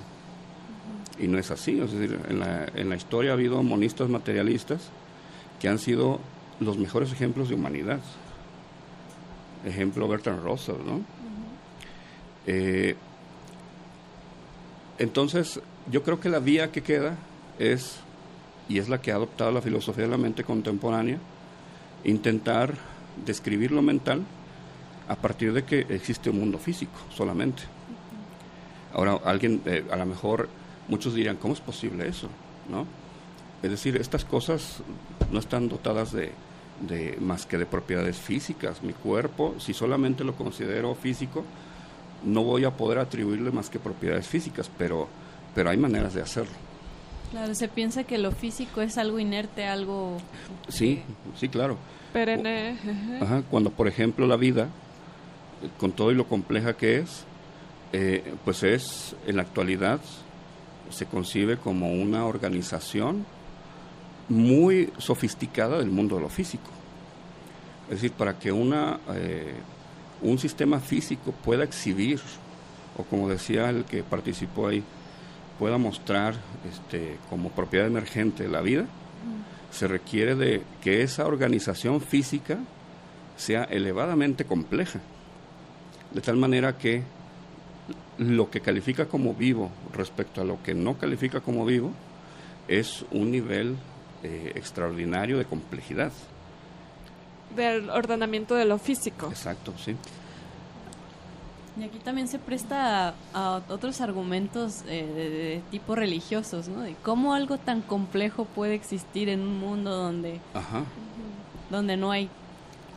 Y no es así, es decir, en la, en la historia ha habido monistas materialistas que han sido los mejores ejemplos de humanidad. Ejemplo Bertrand Russell, ¿no? Eh, entonces, yo creo que la vía que queda es, y es la que ha adoptado la filosofía de la mente contemporánea, intentar describir lo mental a partir de que existe un mundo físico solamente. Ahora, alguien, eh, a lo mejor, muchos dirán, ¿cómo es posible eso? ¿No? Es decir, estas cosas no están dotadas de, de más que de propiedades físicas. Mi cuerpo, si solamente lo considero físico, no voy a poder atribuirle más que propiedades físicas, pero, pero hay maneras de hacerlo. Claro, se piensa que lo físico es algo inerte, algo... Sí, sí, claro. Perenne. Ajá, cuando, por ejemplo, la vida, con todo y lo compleja que es, eh, pues es, en la actualidad, se concibe como una organización muy sofisticada del mundo de lo físico. Es decir, para que una, eh, un sistema físico pueda exhibir, o como decía el que participó ahí, pueda mostrar este, como propiedad emergente la vida, se requiere de que esa organización física sea elevadamente compleja, de tal manera que lo que califica como vivo respecto a lo que no califica como vivo es un nivel eh, extraordinario de complejidad. Del ordenamiento de lo físico. Exacto, sí. Y aquí también se presta a, a otros argumentos eh, de, de, tipo religiosos, ¿no? De cómo algo tan complejo puede existir en un mundo donde, Ajá. donde no hay,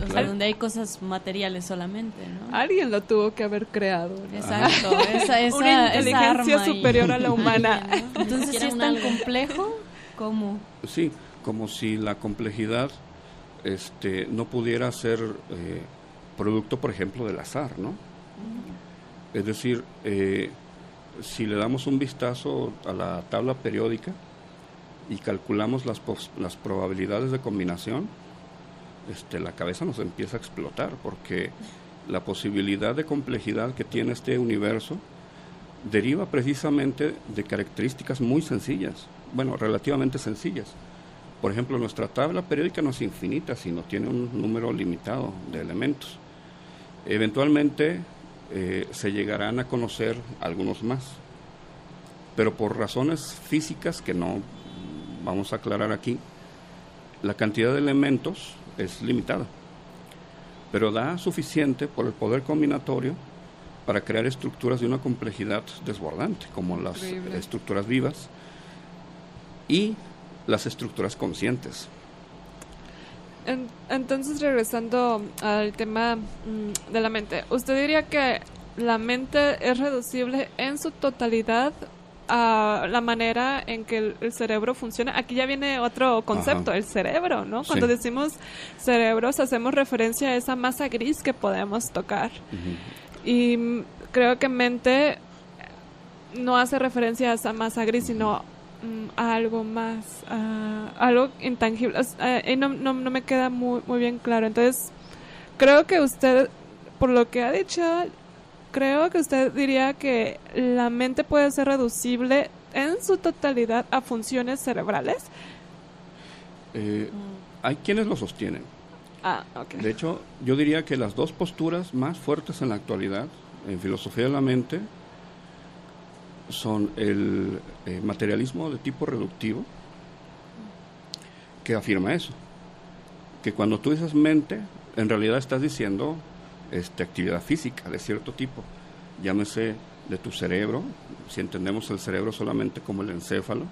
o sea, donde hay cosas materiales solamente, ¿no? Alguien lo tuvo que haber creado. ¿no? Exacto, esa, esa, Una esa inteligencia y- superior a la humana. Alguien, ¿no? Entonces, si es tan algo. complejo, ¿cómo? Sí, como si la complejidad este, no pudiera ser eh, producto, por ejemplo, del azar, ¿no? Es decir, eh, si le damos un vistazo a la tabla periódica y calculamos las, pos- las probabilidades de combinación, este, la cabeza nos empieza a explotar porque la posibilidad de complejidad que tiene este universo deriva precisamente de características muy sencillas, bueno, relativamente sencillas. Por ejemplo, nuestra tabla periódica no es infinita, sino tiene un número limitado de elementos. Eventualmente eh, se llegarán a conocer algunos más, pero por razones físicas que no vamos a aclarar aquí, la cantidad de elementos es limitada, pero da suficiente por el poder combinatorio para crear estructuras de una complejidad desbordante, como las Increíble. estructuras vivas y las estructuras conscientes. En- entonces, regresando al tema mm, de la mente, ¿usted diría que la mente es reducible en su totalidad a la manera en que el, cerebro funciona? Aquí ya viene otro concepto, Ajá. el cerebro, ¿no? Cuando Sí. decimos cerebros, hacemos referencia a esa masa gris que podemos tocar. Y mm, creo que mente no hace referencia a esa masa gris, sino a algo más, a algo intangible. Eh, no, no, no me queda muy, muy bien claro. Entonces, creo que usted, por lo que ha dicho, creo que usted diría que la mente puede ser reducible en su totalidad a funciones cerebrales. Eh, hay quienes lo sostienen. Ah, ok. De hecho, yo diría que las dos posturas más fuertes en la actualidad, en filosofía de la mente, son el eh, materialismo de tipo reductivo, que afirma eso, que cuando tú dices mente, en realidad estás diciendo este, actividad física de cierto tipo, llámese de tu cerebro, si entendemos el cerebro solamente como el encéfalo,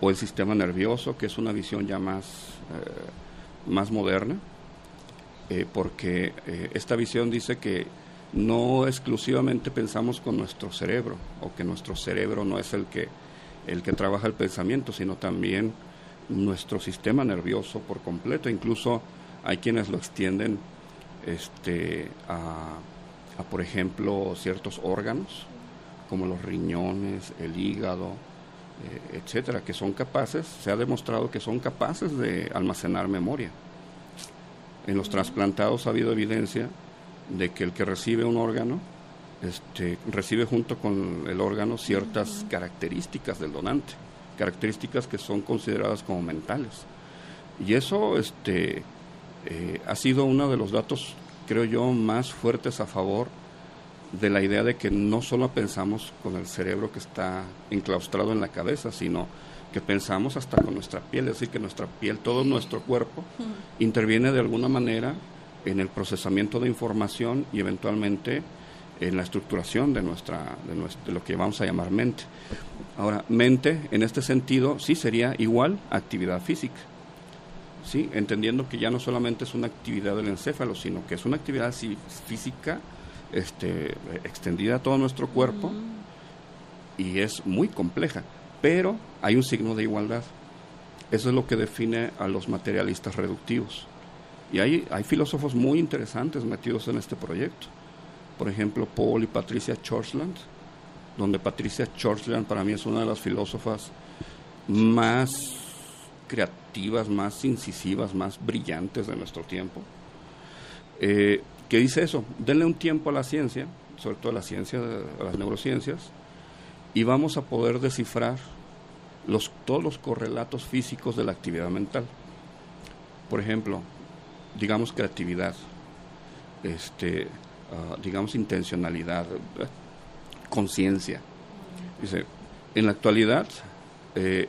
o el sistema nervioso, que es una visión ya más, eh, más moderna, eh, porque esta visión dice que no exclusivamente pensamos con nuestro cerebro, o que nuestro cerebro no es el que, el que trabaja el pensamiento, sino también nuestro sistema nervioso por completo. Incluso hay quienes lo extienden este, a, a, por ejemplo, ciertos órganos, como los riñones, el hígado, eh, etcétera, que son capaces, se ha demostrado que son capaces de almacenar memoria. En los trasplantados ha habido evidencia de que el que recibe un órgano este, recibe junto con el órgano ciertas características del donante, características que son consideradas como mentales. Y eso este, eh, ha sido uno de los datos, creo yo, más fuertes a favor de la idea de que no solo pensamos con el cerebro que está enclaustrado en la cabeza, sino que pensamos hasta con nuestra piel, es decir, que nuestra piel, todo nuestro cuerpo, interviene de alguna manera en el procesamiento de información y eventualmente en la estructuración de, nuestra, de, lo que vamos a llamar mente. Ahora, mente en este sentido sí sería igual a actividad física. ¿sí? Entendiendo que ya no solamente es una actividad del encéfalo, sino que es una actividad física este, extendida a todo nuestro cuerpo y es muy compleja, pero hay un signo de igualdad. Eso es lo que define a los materialistas reductivos. Y hay, hay filósofos muy interesantes metidos en este proyecto. Por ejemplo, Paul y Patricia Churchland, donde Patricia Churchland para mí es una de las filósofas más creativas, más incisivas, más brillantes de nuestro tiempo. Eh, que dice eso, denle un tiempo a la ciencia, sobre todo a la ciencia, a las neurociencias, y vamos a poder descifrar los, todos los correlatos físicos de la actividad mental. Por ejemplo, digamos creatividad, este, ah, digamos intencionalidad, conciencia. Dice, en la actualidad eh,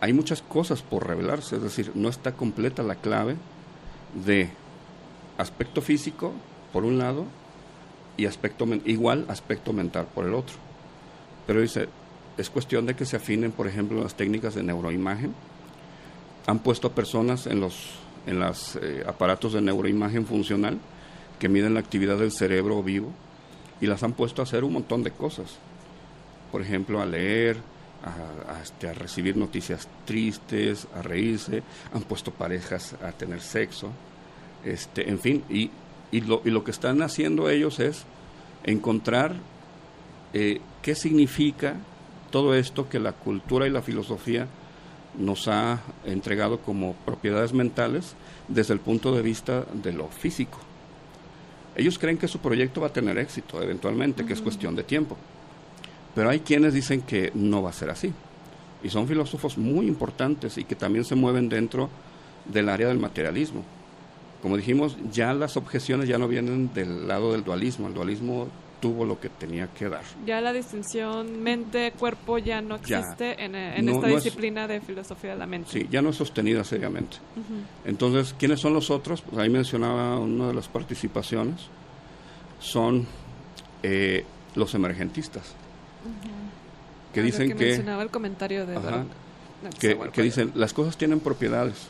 hay muchas cosas por revelarse, es decir, no está completa la clave de aspecto físico por un lado y aspecto igual aspecto mental por el otro. Pero dice, es cuestión de que se afinen, por ejemplo, las técnicas de neuroimagen. Han puesto a personas en los en los eh, aparatos de neuroimagen funcional que miden la actividad del cerebro vivo y las han puesto a hacer un montón de cosas. Por ejemplo, a leer, a, este, recibir noticias tristes, a reírse, han puesto parejas a tener sexo, este, en fin, y, y, lo, y lo que están haciendo ellos es encontrar eh, qué significa todo esto que la cultura y la filosofía nos ha entregado como propiedades mentales desde el punto de vista de lo físico. Ellos creen que su proyecto va a tener éxito eventualmente, que es cuestión de tiempo. Pero hay quienes dicen que no va a ser así. Y son filósofos muy importantes y que también se mueven dentro del área del materialismo como dijimos, ya las objeciones ya no vienen del lado del dualismo, el dualismo tuvo lo que tenía que dar. Ya la distinción mente-cuerpo ya no existe en, esta disciplina de filosofía de la mente. Sí, ya no es sostenida seriamente. Entonces, ¿quiénes son los otros? Pues ahí mencionaba una de las participaciones, son eh, los emergentistas. Que dicen que, mencionaba el comentario de que, que dicen las cosas tienen propiedades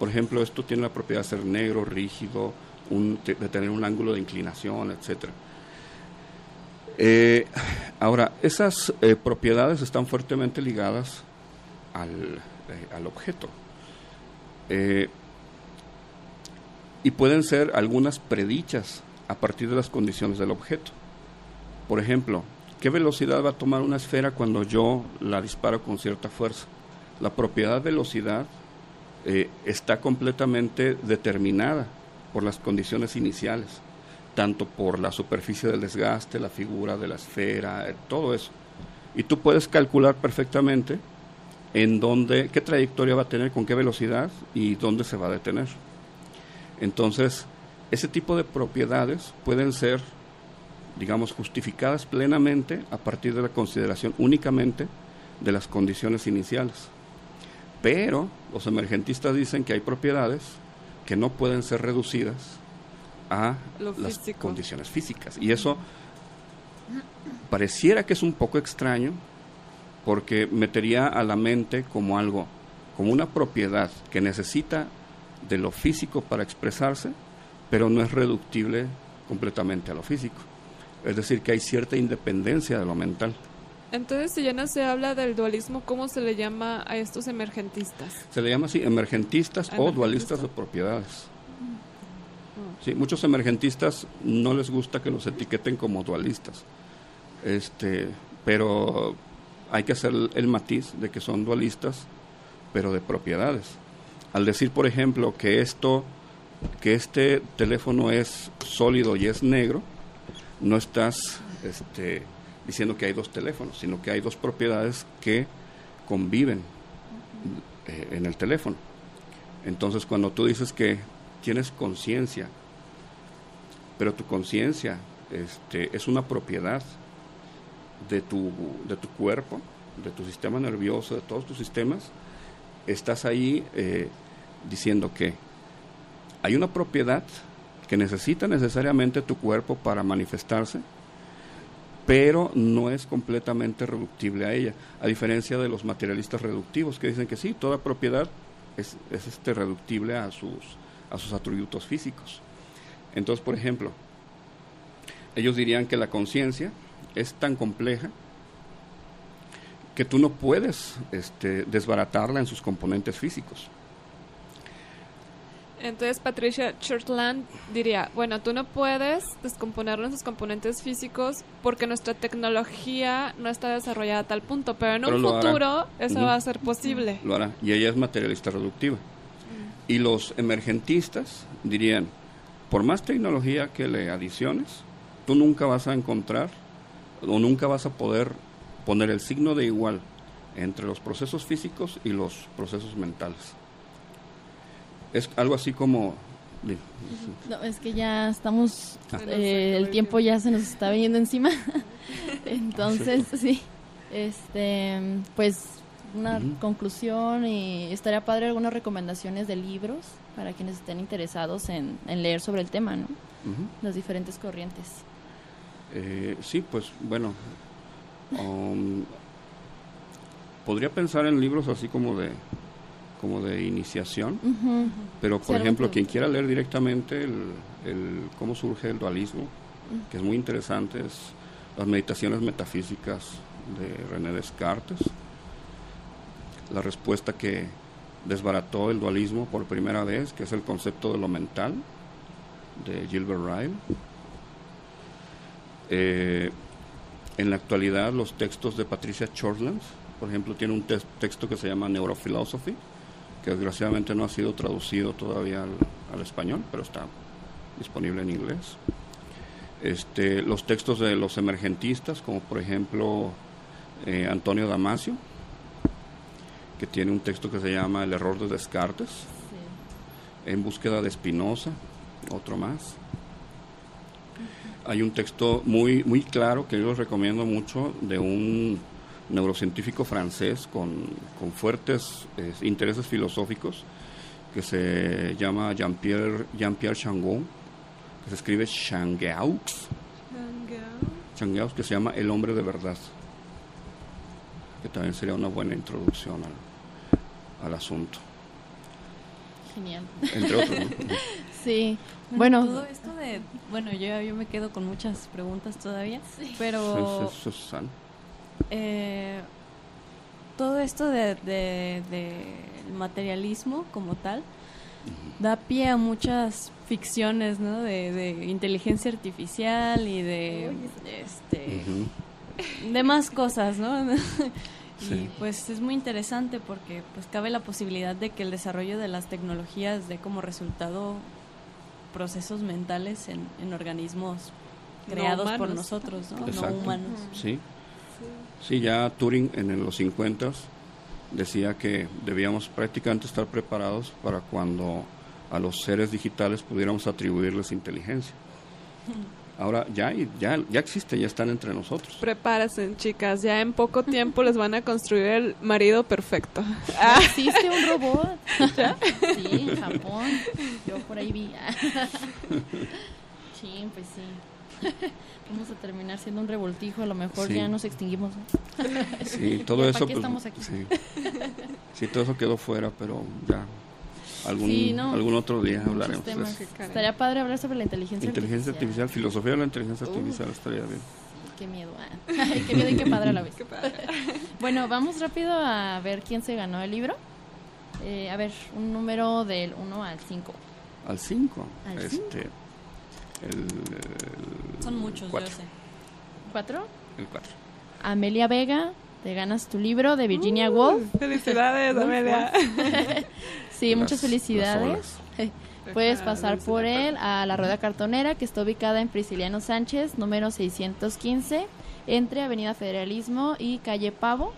por ejemplo, esto tiene la propiedad de ser negro, rígido, de tener un ángulo de inclinación, etcétera. Eh, ahora, esas eh, propiedades están fuertemente ligadas al, eh, objeto. y pueden ser algunas predichas a partir de las condiciones del objeto. Por ejemplo, ¿qué velocidad va a tomar una esfera cuando yo la disparo con cierta fuerza? La propiedad velocidad está completamente determinada por las condiciones iniciales, tanto por la superficie del desgaste, la figura de la esfera, eh, todo eso. Y tú puedes calcular perfectamente en dónde, qué trayectoria va a tener, con qué velocidad y dónde se va a detener. Entonces, ese tipo de propiedades pueden ser, digamos, justificadas plenamente a partir de la consideración únicamente de las condiciones iniciales. Pero los emergentistas dicen que hay propiedades que no pueden ser reducidas a las condiciones físicas. Y eso pareciera que es un poco extraño porque metería a la mente como algo, como una propiedad que necesita de lo físico para expresarse, pero no es reductible completamente a lo físico. Es decir, que hay cierta independencia de lo mental. Entonces, si ya no se habla del dualismo, ¿cómo se le llama a estos emergentistas? Se le llama así, emergentistas, o dualistas de propiedades. Mm. Sí, muchos emergentistas no les gusta que los etiqueten como dualistas. Este, pero hay que hacer el matiz de que son dualistas, pero de propiedades. Al decir, por ejemplo, que esto que este teléfono es sólido y es negro, no estás este, diciendo que hay dos teléfonos, sino que hay dos propiedades que conviven eh, en el teléfono. Entonces, cuando tú dices que tienes conciencia, pero tu conciencia este, es una propiedad de tu, de tu cuerpo, de tu sistema nervioso, de todos tus sistemas, estás ahí eh, diciendo que hay una propiedad que necesita necesariamente tu cuerpo para manifestarse, pero no es completamente reductible a ella, a diferencia de los materialistas reductivos que dicen que sí, toda propiedad es, es este reductible a sus, a sus atributos físicos. Entonces, por ejemplo, ellos dirían que la conciencia es tan compleja que tú no puedes este, desbaratarla en sus componentes físicos. Entonces Patricia Shortland diría, bueno, tú no puedes descomponerlo en sus componentes físicos porque nuestra tecnología no está desarrollada a tal punto, pero en Pero un hará. futuro eso va a ser posible. Lo hará. Y ella es materialista reductiva. Y los emergentistas dirían, por más tecnología que le adiciones, tú nunca vas a encontrar o nunca vas a poder poner el signo de igual entre los procesos físicos y los procesos mentales. Es algo así como... No, es que ya estamos, Ah. Eh, el tiempo ya se nos está viniendo encima. Entonces, sí, este, pues una conclusión y estaría padre algunas recomendaciones de libros para quienes estén interesados en, en leer sobre el tema, ¿no? Las diferentes corrientes. Eh, sí, pues bueno, um, podría pensar en libros así como de como de iniciación, pero por ejemplo, quien quiera leer directamente el, el cómo surge el dualismo, que es muy interesante, es las meditaciones metafísicas de René Descartes, la respuesta que desbarató el dualismo por primera vez, que es el concepto de lo mental, de Gilbert Ryle. Eh, en la actualidad, los textos de Patricia Shortland, por ejemplo, tiene un texto que se llama Neurophilosophy, que desgraciadamente no ha sido traducido todavía al, al español, pero está disponible en inglés. Este, los textos de los emergentistas, como por ejemplo eh, Antonio Damasio, que tiene un texto que se llama El error de Descartes, En búsqueda de Spinoza, otro más. Hay un texto muy, muy claro que yo les recomiendo mucho de un neurocientífico francés con, con fuertes eh, intereses filosóficos que se llama Jean-Pierre Jean-Pierre Changon, que se escribe Changeaux, Changeaux, que se llama El hombre de verdad, que también sería una buena introducción al, al asunto, Genial. entre otros. ¿no? Sí. Bueno, Bueno, todo esto de, bueno, yo, yo me quedo con muchas preguntas todavía, Eso pero es- eso es sano. eh, todo esto de, de- de el materialismo como tal da pie a muchas ficciones, ¿no? De, de inteligencia artificial y de, este, Ujú. de más cosas, ¿no? Sí. Y pues es muy interesante porque pues cabe la posibilidad de que el desarrollo de las tecnologías dé como resultado procesos mentales en, en organismos No creados por nosotros, ¿no? Exacto. No humanos. Sí. Sí, ya Turing en los 50 decía que debíamos prácticamente estar preparados para cuando a los seres digitales pudiéramos atribuirles inteligencia. Ahora ya, ya, ya existe, ya están entre nosotros. Prepárense, chicas, ya en poco tiempo les van a construir el marido perfecto. Ah, ¿Existe un robot? Sí, en Japón. Yo por ahí vi. Sí, pues sí. Vamos a terminar siendo un revoltijo. A lo mejor Sí. ya nos extinguimos. ¿no? Sí, todo Ya, eso. ¿para qué pues, estamos aquí? Sí. Sí, todo eso quedó fuera, pero ya. Algún, Sí, no. algún otro día hablaremos de eso. Estaría padre hablar sobre la inteligencia, Inteligencia artificial, filosofía de la inteligencia Uf. artificial estaría bien. Qué miedo. Ay, qué miedo y qué padre a la vez. qué padre. Bueno, vamos rápido a ver quién se ganó el libro. Eh, a ver, un número del 1 al 5. Al 5. Al Este. El, el Son muchos, cuatro, yo sé. ¿Cuatro? El 4. Amelia Vega, te ganas tu libro de Virginia Woolf. Felicidades, Amelia. Sí, muchas felicidades. Puedes pasar por él a la Rueda Cartonera, que está ubicada en Prisciliano Sánchez, número 615, entre Avenida Federalismo y Calle Pavo.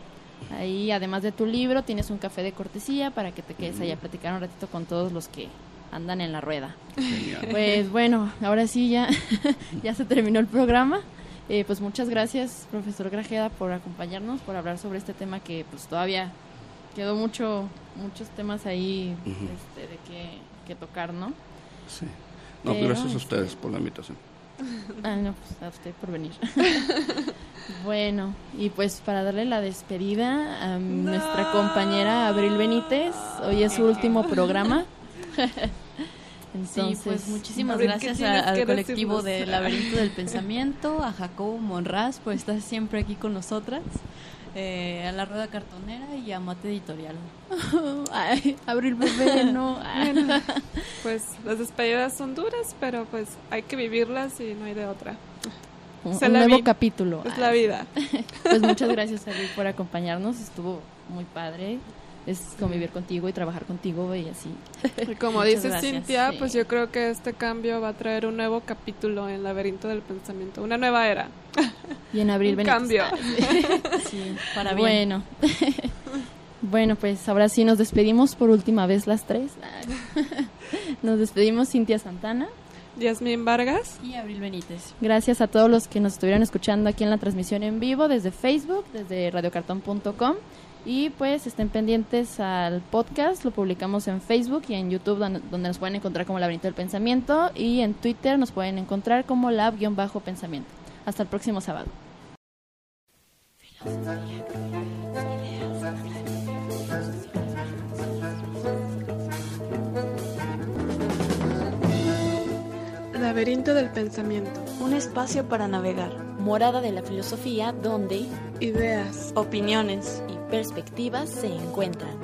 Ahí, además de tu libro, tienes un café de cortesía para que te quedes ahí a platicar un ratito con todos los que andan en la rueda. Genial. Pues bueno, ahora sí ya, ya se terminó el programa. Eh, pues muchas gracias, profesor Grajeda, por acompañarnos, por hablar sobre este tema que pues todavía quedó mucho, muchos temas ahí este, de que, que tocar, ¿no? Sí. No, Pero, gracias a ustedes por la invitación. Ah, no, pues a usted por venir. bueno, y pues para darle la despedida a nuestra compañera Abril Benítez, hoy es su último programa. Entonces, sí, pues muchísimas gracias al colectivo del Laberinto del Pensamiento, a Jacobo Monraz por estar siempre aquí con nosotras. Eh, a la rueda cartonera y a Mate Editorial. Ay, Abril bebé, no. pues las despedidas son duras, pero pues hay que vivirlas y no hay de otra. Un, nuevo capítulo. Es la vida. pues muchas gracias, Abril, por acompañarnos. Estuvo muy padre es convivir contigo y trabajar contigo y así. como dice Cintia, pues yo creo que este cambio va a traer un nuevo capítulo en el laberinto del pensamiento, una nueva era. Y en abril un cambio. sí, para Bueno. bueno, pues ahora sí nos despedimos por última vez las tres. nos despedimos Cintia Santana. Yasmín Vargas y Abril Benítez. Gracias a todos los que nos estuvieron escuchando aquí en la transmisión en vivo desde Facebook, desde radiocartón.com y pues estén pendientes al podcast, lo publicamos en Facebook y en YouTube donde, nos pueden encontrar como Laberinto del Pensamiento y en Twitter nos pueden encontrar como Lab-Pensamiento. Hasta el próximo sábado. Laberinto del Pensamiento. Un espacio para navegar. Morada de la filosofía donde ideas, opiniones y perspectivas se encuentran.